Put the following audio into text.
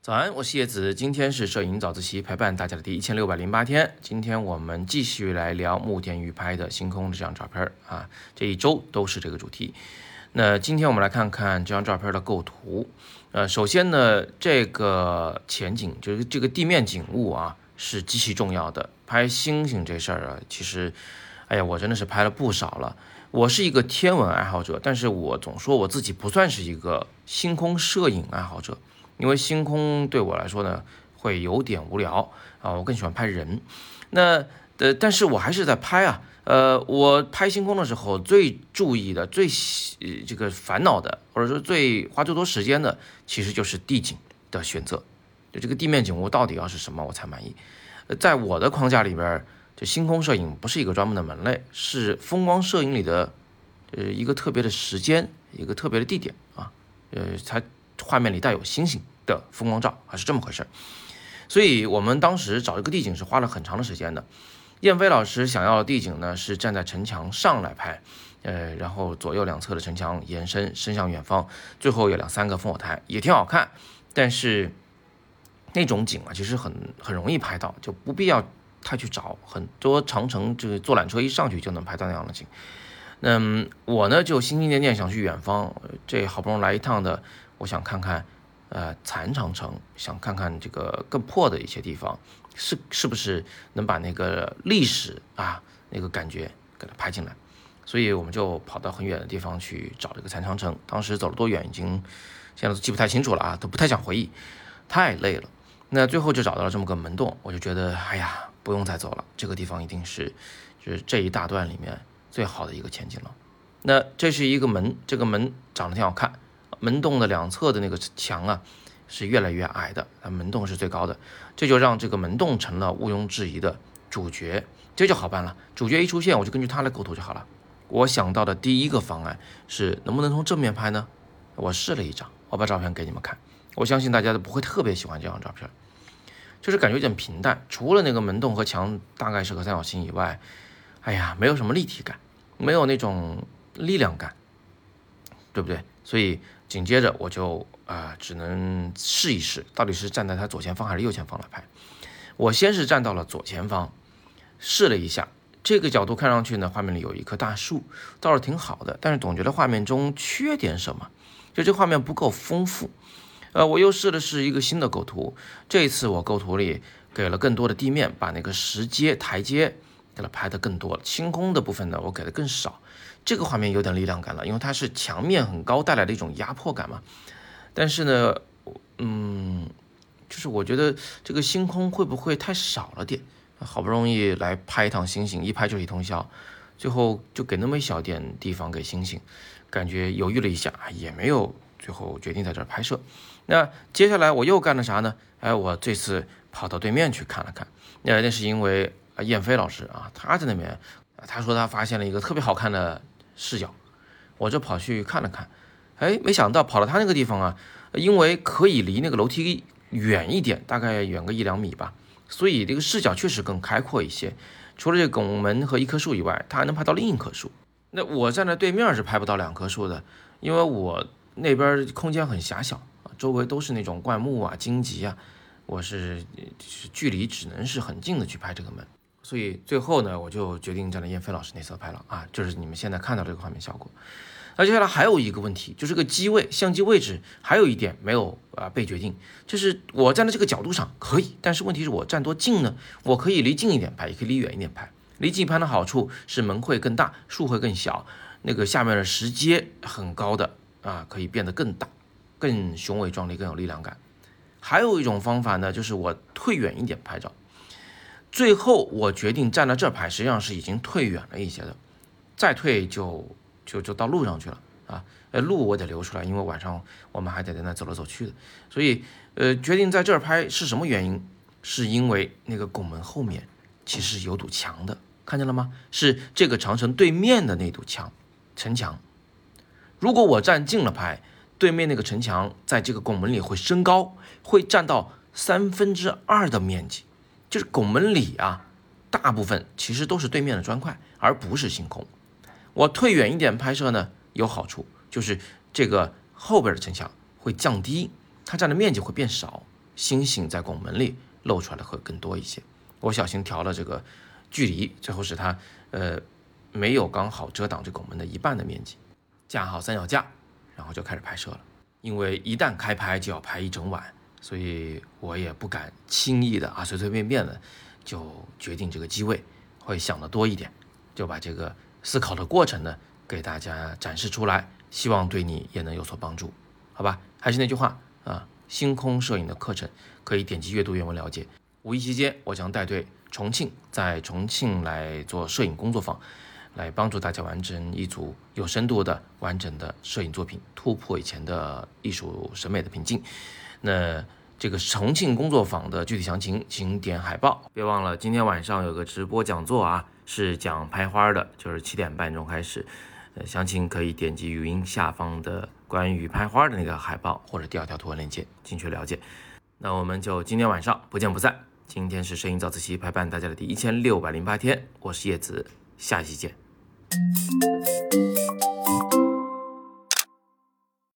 早安，我是叶子，今天是摄影早自习陪伴大家的第一千六百零八天。今天我们继续来聊木田鱼拍的星空这张照片啊，这一周都是这个主题。那今天我们来看看这张照片的构图。呃，首先呢，这个前景就是这个地面景物啊，是极其重要的。拍星星这事儿啊，其实，哎呀，我真的是拍了不少了。我是一个天文爱好者，但是我总说我自己不算是一个星空摄影爱好者。因为星空对我来说呢，会有点无聊啊，我更喜欢拍人。那呃，但是我还是在拍啊。呃，我拍星空的时候，最注意的、最这个烦恼的，或者说最花最多时间的，其实就是地景的选择。就这个地面景物到底要是什么，我才满意。在我的框架里边，就星空摄影不是一个专门的门类，是风光摄影里的呃一个特别的时间，一个特别的地点啊，呃，它。画面里带有星星的风光照，还是这么回事儿。所以我们当时找一个地景是花了很长的时间的。燕飞老师想要的地景呢，是站在城墙上来拍，呃，然后左右两侧的城墙延伸伸向远方，最后有两三个烽火台，也挺好看。但是那种景啊，其实很很容易拍到，就不必要太去找。很多长城这个坐缆车一上去就能拍到那样的景。那我呢，就心心念念想去远方，这好不容易来一趟的。我想看看，呃，残长城，想看看这个更破的一些地方，是是不是能把那个历史啊那个感觉给它拍进来？所以我们就跑到很远的地方去找这个残长城。当时走了多远，已经现在都记不太清楚了啊，都不太想回忆，太累了。那最后就找到了这么个门洞，我就觉得，哎呀，不用再走了，这个地方一定是就是这一大段里面最好的一个前景了。那这是一个门，这个门长得挺好看。门洞的两侧的那个墙啊，是越来越矮的，门洞是最高的，这就让这个门洞成了毋庸置疑的主角，这就好办了。主角一出现，我就根据他来构图就好了。我想到的第一个方案是能不能从正面拍呢？我试了一张，我把照片给你们看。我相信大家都不会特别喜欢这张照片，就是感觉有点平淡，除了那个门洞和墙大概是个三角形以外，哎呀，没有什么立体感，没有那种力量感，对不对？所以。紧接着我就啊，只能试一试，到底是站在他左前方还是右前方来拍。我先是站到了左前方，试了一下这个角度，看上去呢，画面里有一棵大树，倒是挺好的。但是总觉得画面中缺点什么，就这画面不够丰富。呃，我又试了试一个新的构图，这一次我构图里给了更多的地面，把那个石阶台阶给它拍的更多了。星空的部分呢，我给的更少。这个画面有点力量感了，因为它是墙面很高带来的一种压迫感嘛。但是呢，嗯，就是我觉得这个星空会不会太少了点？好不容易来拍一趟星星，一拍就是一通宵，最后就给那么一小点地方给星星，感觉犹豫了一下，也没有最后决定在这儿拍摄。那接下来我又干了啥呢？哎，我这次跑到对面去看了看，那那是因为燕飞老师啊，他在那边，他说他发现了一个特别好看的。视角，我就跑去看了看，哎，没想到跑到他那个地方啊，因为可以离那个楼梯远一点，大概远个一两米吧，所以这个视角确实更开阔一些。除了这拱门和一棵树以外，他还能拍到另一棵树。那我站在对面是拍不到两棵树的，因为我那边空间很狭小，周围都是那种灌木啊、荆棘啊，我是是距离只能是很近的去拍这个门。所以最后呢，我就决定站在燕飞老师那侧拍了啊，就是你们现在看到这个画面效果。那接下来还有一个问题，就是个机位，相机位置还有一点没有啊被决定，就是我站在这个角度上可以，但是问题是我站多近呢？我可以离近一点拍，也可以离远一点拍。离近拍的好处是门会更大，树会更小，那个下面的石阶很高的啊，可以变得更大，更雄伟壮丽，更有力量感。还有一种方法呢，就是我退远一点拍照。最后我决定站在这拍，实际上是已经退远了一些的，再退就就就到路上去了啊。呃，路我得留出来，因为晚上我们还得在那走来走去的。所以，呃，决定在这儿拍是什么原因？是因为那个拱门后面其实有堵墙的，看见了吗？是这个长城对面的那堵墙，城墙。如果我站近了拍，对面那个城墙在这个拱门里会升高，会占到三分之二的面积。就是拱门里啊，大部分其实都是对面的砖块，而不是星空。我退远一点拍摄呢，有好处，就是这个后边的城墙会降低，它占的面积会变少，星星在拱门里露出来的会更多一些。我小心调了这个距离，最后使它呃没有刚好遮挡这拱门的一半的面积。架好三脚架，然后就开始拍摄了。因为一旦开拍就要拍一整晚，所以我也不敢轻易的啊随随便便的就决定这个机位，会想的多一点，就把这个思考的过程呢给大家展示出来。希望对你也能有所帮助，好吧？还是那句话啊，星空摄影的课程可以点击阅读原文了解。五一期间，我将带队重庆，在重庆来做摄影工作坊，来帮助大家完成一组有深度的完整的摄影作品，突破以前的艺术审美的瓶颈。那这个重庆工作坊的具体详情，请点海报。别忘了，今天晚上有个直播讲座啊，是讲拍花的，就是七点半钟开始。呃详情可以点击语音下方的关于拍花的那个海报，或者第二条图文链接进去了解。那我们就今天晚上不见不散。今天是摄影早自习陪伴大家的第一千六百零八天，我是叶子，下期见。